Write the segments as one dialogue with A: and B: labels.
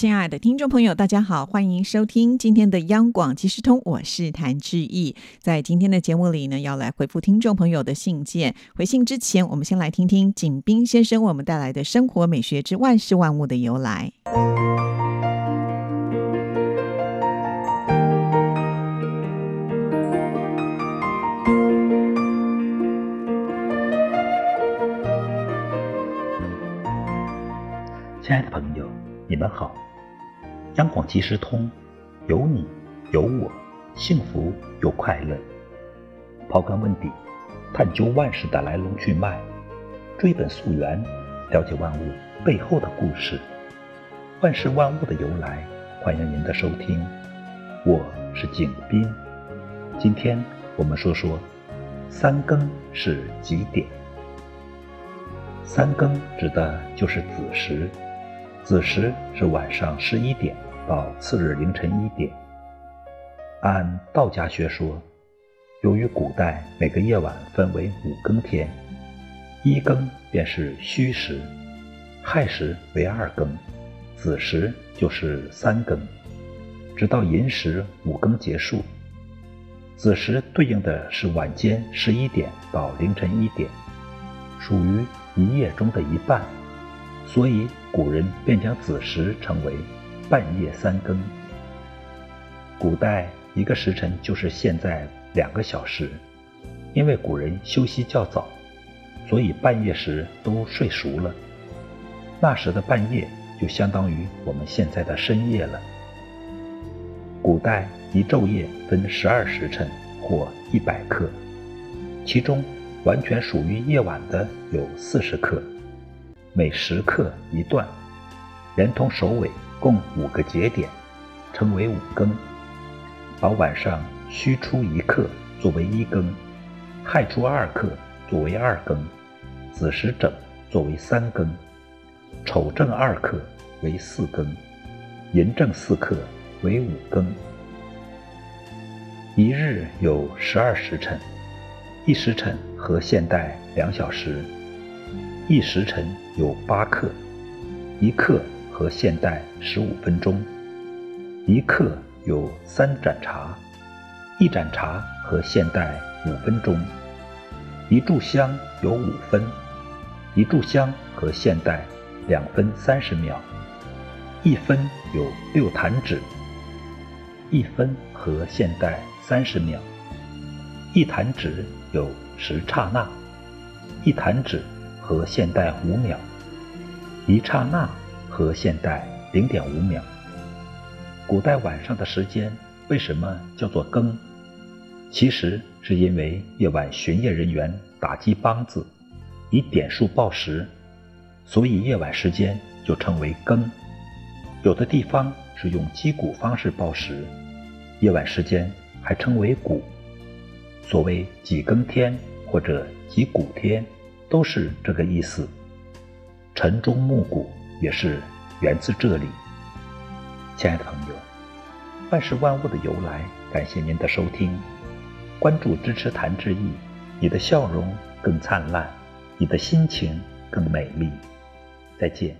A: 亲爱的听众朋友，大家好，欢迎收听今天的央广即时通，我是谭志毅。在今天的节目里呢，要来回复听众朋友的信件。回信之前，我们先来听听景斌先生为我们带来的生活美学之万事万物的由来。
B: 亲爱的朋友，你们好。央广即时通，有你有我，幸福又快乐。刨根问底，探究万事的来龙去脉，追本溯源，了解万物背后的故事。万事万物的由来，欢迎您的收听。我是景斌，今天我们说说三更是几点？三更指的就是子时。子时是晚上十一点到次日凌晨一点。按道家学说，由于古代每个夜晚分为五更天，一更便是戌时，亥时为二更，子时就是三更，直到寅时五更结束。子时对应的是晚间十一点到凌晨一点，属于一夜中的一半。所以古人便将子时称为半夜三更。古代一个时辰就是现在两个小时，因为古人休息较早，所以半夜时都睡熟了。那时的半夜就相当于我们现在的深夜了。古代一昼夜分十二时辰或一百刻，其中完全属于夜晚的有四十刻。每时刻一段，连同首尾共五个节点，称为五更。把晚上戌初一刻作为一更，亥初二刻作为二更，子时整作为三更，丑正二刻为四更，寅正四刻为五更。一日有十二时辰，一时辰和现代两小时。一时辰有八刻，一刻和现代十五分钟。一刻有三盏茶，一盏茶和现代五分钟。一炷香有五分，一炷香和现代两分三十秒。一分有六弹指，一分和现代三十秒。一弹指有十刹那，一弹指。和现代五秒，一刹那和现代零点五秒。古代晚上的时间为什么叫做更？其实是因为夜晚巡夜人员打击梆子，以点数报时，所以夜晚时间就称为更。有的地方是用击鼓方式报时，夜晚时间还称为鼓。所谓几更天或者几鼓天。都是这个意思。晨钟暮鼓也是源自这里。亲爱的朋友，万事万物的由来，感谢您的收听，关注支持谭志毅，你的笑容更灿烂，你的心情更美丽。再见。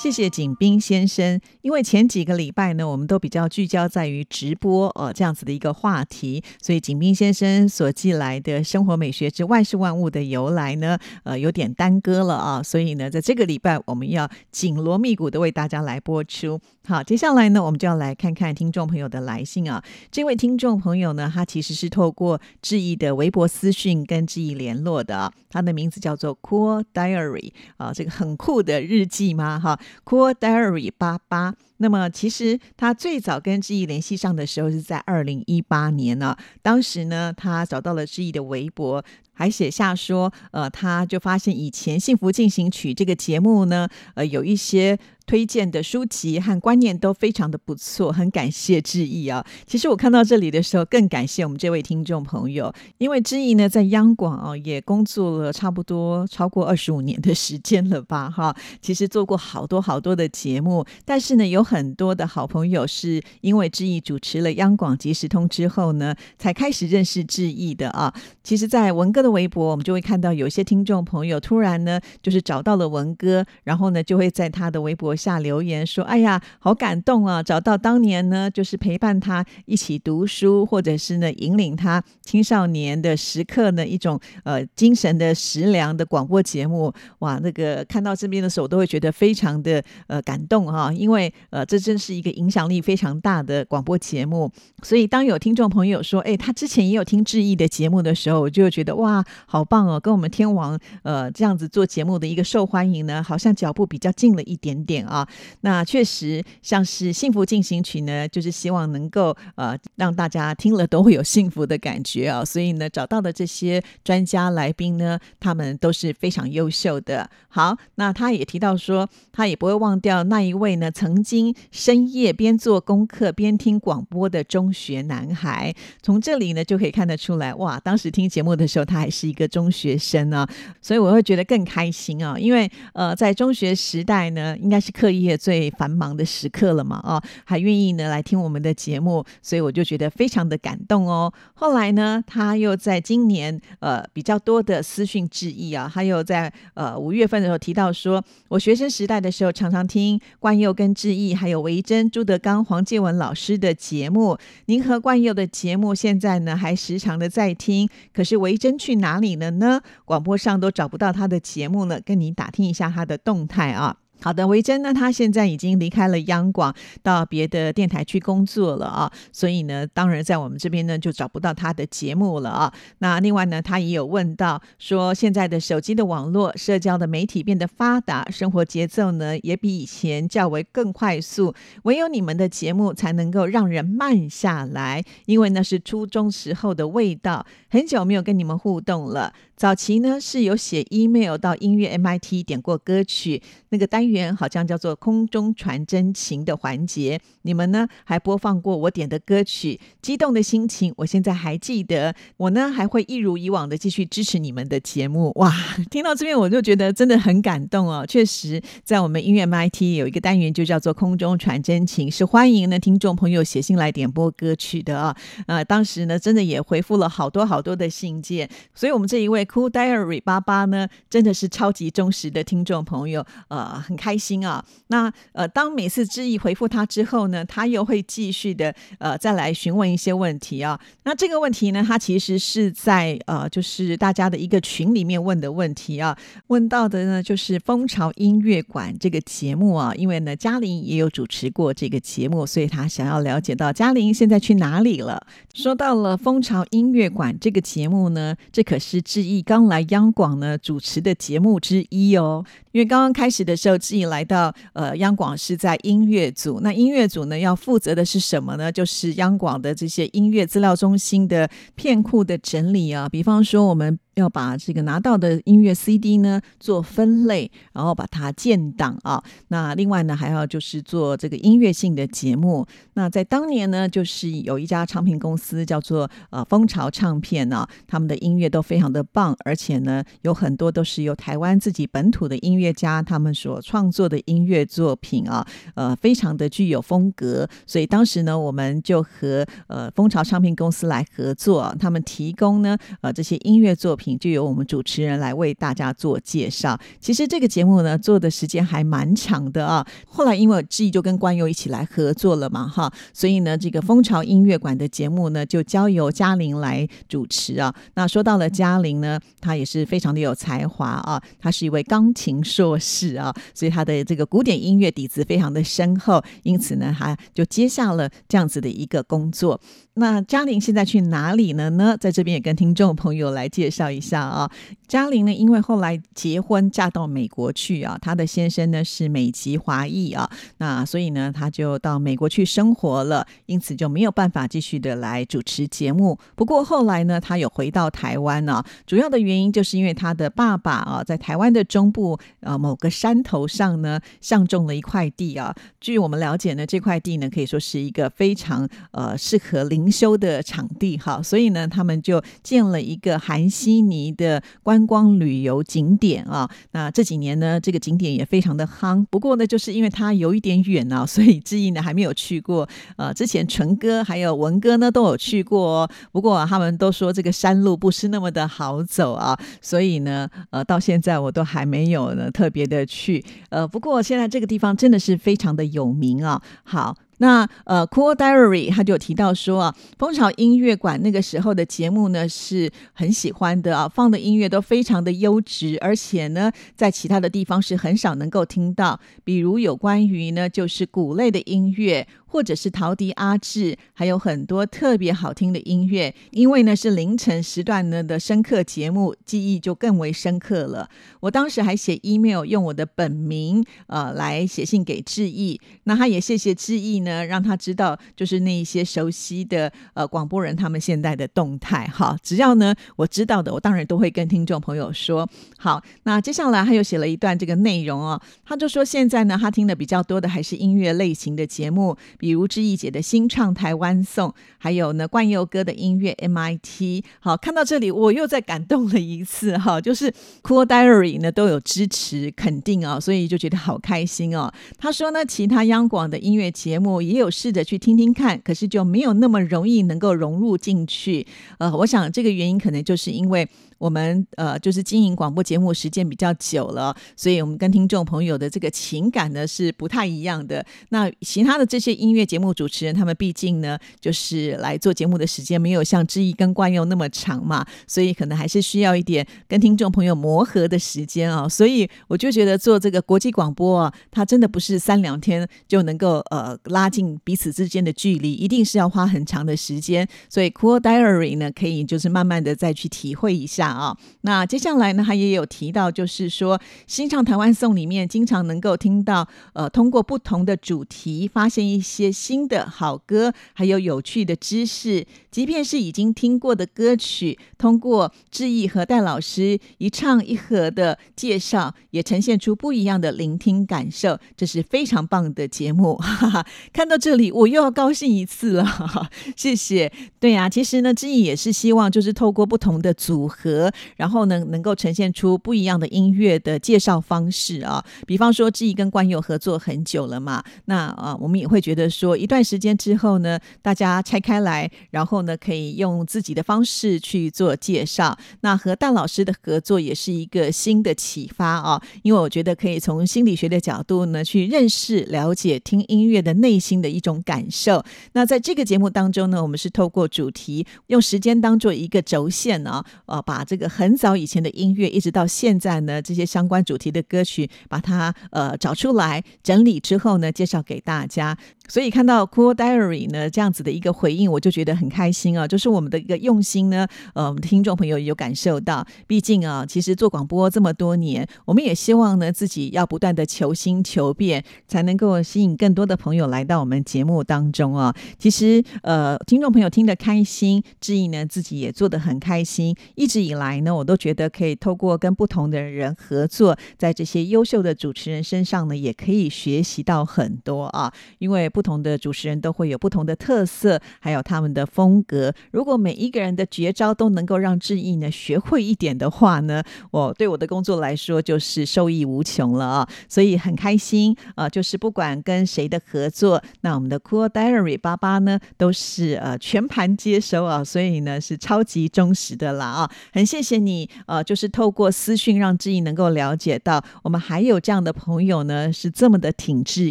A: 谢谢景斌先生。因为前几个礼拜呢，我们都比较聚焦在于直播呃这样子的一个话题，所以景斌先生所寄来的生活美学之万事万物的由来呢，呃有点耽搁了啊。所以呢，在这个礼拜我们要紧锣密鼓的为大家来播出。好，接下来呢，我们就要来看看听众朋友的来信啊。这位听众朋友呢，他其实是透过志毅的微博私讯跟志毅联络的，他的名字叫做 Cool Diary 啊，这个很酷的日记吗？哈。Cool Diary 八八，那么其实他最早跟志毅联系上的时候是在二零一八年呢，当时呢他找到了志毅的微博。还写下说，呃，他就发现以前《幸福进行曲》这个节目呢，呃，有一些。推荐的书籍和观念都非常的不错，很感谢志毅啊！其实我看到这里的时候，更感谢我们这位听众朋友，因为志毅呢在央广啊也工作了差不多超过二十五年的时间了吧？哈，其实做过好多好多的节目，但是呢，有很多的好朋友是因为志毅主持了央广即时通之后呢，才开始认识志毅的啊。其实，在文哥的微博，我们就会看到有些听众朋友突然呢，就是找到了文哥，然后呢，就会在他的微博。下留言说：“哎呀，好感动啊！找到当年呢，就是陪伴他一起读书，或者是呢引领他青少年的时刻呢一种呃精神的食粮的广播节目。哇，那个看到这边的时候，都会觉得非常的呃感动哈，因为这真是一个影响力非常大的广播节目。所以当有听众朋友说，哎，他之前也有听志毅的节目的时候，我就觉得哇，好棒哦，跟我们天王呃这样子做节目的一个受欢迎呢，好像脚步比较近了一点点。”啊，那确实像是《幸福进行曲》呢，就是希望能够呃让大家听了都会有幸福的感觉啊，所以呢找到的这些专家来宾呢，他们都是非常优秀的。好，那他也提到说，他也不会忘掉那一位呢曾经深夜边做功课边听广播的中学男孩。从这里呢就可以看得出来，哇，当时听节目的时候他还是一个中学生啊，所以我会觉得更开心啊，因为呃在中学时代呢，应该是。课业最繁忙的时刻了嘛？啊，还愿意呢来听我们的节目，所以我就觉得非常的感动哦。后来呢，他又在今年呃比较多的私讯致意啊，他又在呃五月份的时候提到说，我学生时代的时候常常听关佑跟致意，还有维珍、朱德刚、黄建文老师的节目。您和冠佑的节目现在呢还时常的在听，可是维珍去哪里了呢？广播上都找不到他的节目了，跟您打听一下他的动态啊。好的，维珍呢，他现在已经离开了央广，到别的电台去工作了啊，所以呢，当然在我们这边呢就找不到他的节目了啊。那另外呢，他也有问到说，现在的手机的网络、社交的媒体变得发达，生活节奏呢也比以前较为更快速，唯有你们的节目才能够让人慢下来，因为那是初中时候的味道，很久没有跟你们互动了。早期呢是有写 email 到音乐 MIT 点过歌曲，那个单元好像叫做空中传真情的环节，你们呢还播放过我点的歌曲，激动的心情我现在还记得。我呢还会一如以往的继续支持你们的节目。哇，听到这边我就觉得真的很感动哦。确实，在我们音乐 MIT 有一个单元就叫做空中传真情，是欢迎呢听众朋友写信来点播歌曲的啊。呃，当时呢真的也回复了好多好多的信件，所以我们这一位。Cool Diary 八八呢，真的是超级忠实的听众朋友，呃，很开心啊。那呃，当每次知意回复他之后呢，他又会继续的呃再来询问一些问题啊。那这个问题呢，他其实是在呃就是大家的一个群里面问的问题啊。问到的呢就是蜂巢音乐馆这个节目啊，因为呢嘉玲也有主持过这个节目，所以他想要了解到嘉玲现在去哪里了。说到了蜂巢音乐馆这个节目呢，这可是志你。刚来央广呢主持的节目之一哦，因为刚刚开始的时候，自己来到呃央广是在音乐组，那音乐组呢要负责的是什么呢？就是央广的这些音乐资料中心的片库的整理啊，比方说我们。要把这个拿到的音乐 CD 呢做分类，然后把它建档啊。那另外呢，还要就是做这个音乐性的节目。那在当年呢，就是有一家唱片公司叫做呃蜂巢唱片啊，他们的音乐都非常的棒，而且呢有很多都是由台湾自己本土的音乐家他们所创作的音乐作品啊，呃非常的具有风格。所以当时呢，我们就和呃蜂巢唱片公司来合作，他们提供呢呃这些音乐作品。就由我们主持人来为大家做介绍。其实这个节目呢，做的时间还蛮长的啊。后来因为志毅就跟关佑一起来合作了嘛，哈，所以呢，这个蜂巢音乐馆的节目呢，就交由嘉玲来主持啊。那说到了嘉玲呢，她也是非常的有才华啊，她是一位钢琴硕士啊，所以她的这个古典音乐底子非常的深厚，因此呢，她就接下了这样子的一个工作。那嘉玲现在去哪里了呢？在这边也跟听众朋友来介绍一。一下啊。嘉玲呢，因为后来结婚嫁到美国去啊，她的先生呢是美籍华裔啊，那所以呢，她就到美国去生活了，因此就没有办法继续的来主持节目。不过后来呢，她有回到台湾呢，主要的原因就是因为她的爸爸啊，在台湾的中部呃某个山头上呢，相中了一块地啊。据我们了解呢，这块地呢可以说是一个非常呃适合灵修的场地哈，所以呢，他们就建了一个韩悉尼的观。光旅游景点啊，那这几年呢，这个景点也非常的夯。不过呢，就是因为它有一点远啊，所以志毅呢还没有去过。呃，之前纯哥还有文哥呢都有去过，不过他们都说这个山路不是那么的好走啊，所以呢，呃，到现在我都还没有呢特别的去。呃，不过现在这个地方真的是非常的有名啊。好。那呃，Cool Diary 他就提到说啊，蜂巢音乐馆那个时候的节目呢是很喜欢的啊，放的音乐都非常的优质，而且呢，在其他的地方是很少能够听到，比如有关于呢就是鼓类的音乐。或者是陶笛、阿志，还有很多特别好听的音乐。因为呢是凌晨时段呢的深刻节目，记忆就更为深刻了。我当时还写 email，用我的本名呃来写信给志毅。那他也谢谢志毅呢，让他知道就是那一些熟悉的呃广播人他们现在的动态。哈，只要呢我知道的，我当然都会跟听众朋友说。好，那接下来他又写了一段这个内容哦，他就说现在呢他听的比较多的还是音乐类型的节目。比如志毅姐的新唱台湾颂，还有呢冠佑哥的音乐 MIT。好，看到这里我又再感动了一次哈，就是 Cool Diary 呢都有支持肯定啊，所以就觉得好开心哦。他说呢，其他央广的音乐节目也有试着去听听看，可是就没有那么容易能够融入进去。呃，我想这个原因可能就是因为。我们呃，就是经营广播节目时间比较久了，所以我们跟听众朋友的这个情感呢是不太一样的。那其他的这些音乐节目主持人，他们毕竟呢，就是来做节目的时间没有像志毅跟冠佑那么长嘛，所以可能还是需要一点跟听众朋友磨合的时间啊。所以我就觉得做这个国际广播啊，它真的不是三两天就能够呃拉近彼此之间的距离，一定是要花很长的时间。所以 Cool Diary 呢，可以就是慢慢的再去体会一下。啊，那接下来呢，他也有提到，就是说新唱台湾颂里面，经常能够听到，呃，通过不同的主题，发现一些新的好歌，还有有趣的知识。即便是已经听过的歌曲，通过志毅和戴老师一唱一和的介绍，也呈现出不一样的聆听感受。这是非常棒的节目，哈哈，看到这里我又要高兴一次了，哈哈，谢谢。对呀，其实呢，志毅也是希望就是透过不同的组合，然后呢，能够呈现出不一样的音乐的介绍方式啊。比方说，志毅跟关友合作很久了嘛，那啊，我们也会觉得说，一段时间之后呢，大家拆开来，然后。呢，可以用自己的方式去做介绍。那和戴老师的合作也是一个新的启发啊，因为我觉得可以从心理学的角度呢，去认识、了解听音乐的内心的一种感受。那在这个节目当中呢，我们是透过主题，用时间当做一个轴线啊，呃，把这个很早以前的音乐，一直到现在呢，这些相关主题的歌曲，把它呃找出来整理之后呢，介绍给大家。所以看到 Cool Diary 呢这样子的一个回应，我就觉得很开心啊！就是我们的一个用心呢，呃，我们听众朋友有感受到。毕竟啊，其实做广播这么多年，我们也希望呢自己要不断的求新求变，才能够吸引更多的朋友来到我们节目当中啊。其实呃，听众朋友听得开心，志毅呢自己也做得很开心。一直以来呢，我都觉得可以透过跟不同的人合作，在这些优秀的主持人身上呢，也可以学习到很多啊，因为。不同的主持人都会有不同的特色，还有他们的风格。如果每一个人的绝招都能够让志毅呢学会一点的话呢，我对我的工作来说就是受益无穷了啊！所以很开心啊，就是不管跟谁的合作，那我们的 Cool Diary 八八呢都是呃全盘接收啊，所以呢是超级忠实的啦啊！很谢谢你呃，就是透过私讯让志毅能够了解到我们还有这样的朋友呢，是这么的挺志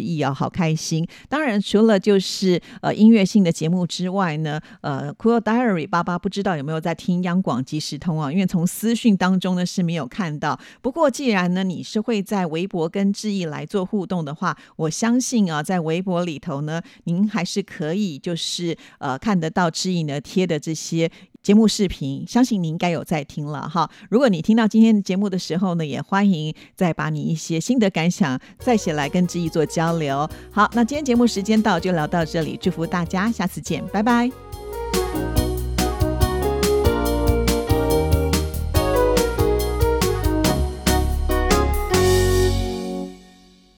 A: 毅啊，好开心！当然。除了就是呃音乐性的节目之外呢，呃，Cool Diary 爸爸不知道有没有在听央广即时通啊？因为从私讯当中呢是没有看到。不过既然呢你是会在微博跟志毅来做互动的话，我相信啊，在微博里头呢，您还是可以就是呃看得到志毅呢贴的这些节目视频，相信你应该有在听了哈。如果你听到今天的节目的时候呢，也欢迎再把你一些心得感想再写来跟志毅做交流。好，那今天节目时间到，就聊到这里，祝福大家，下次见，拜拜。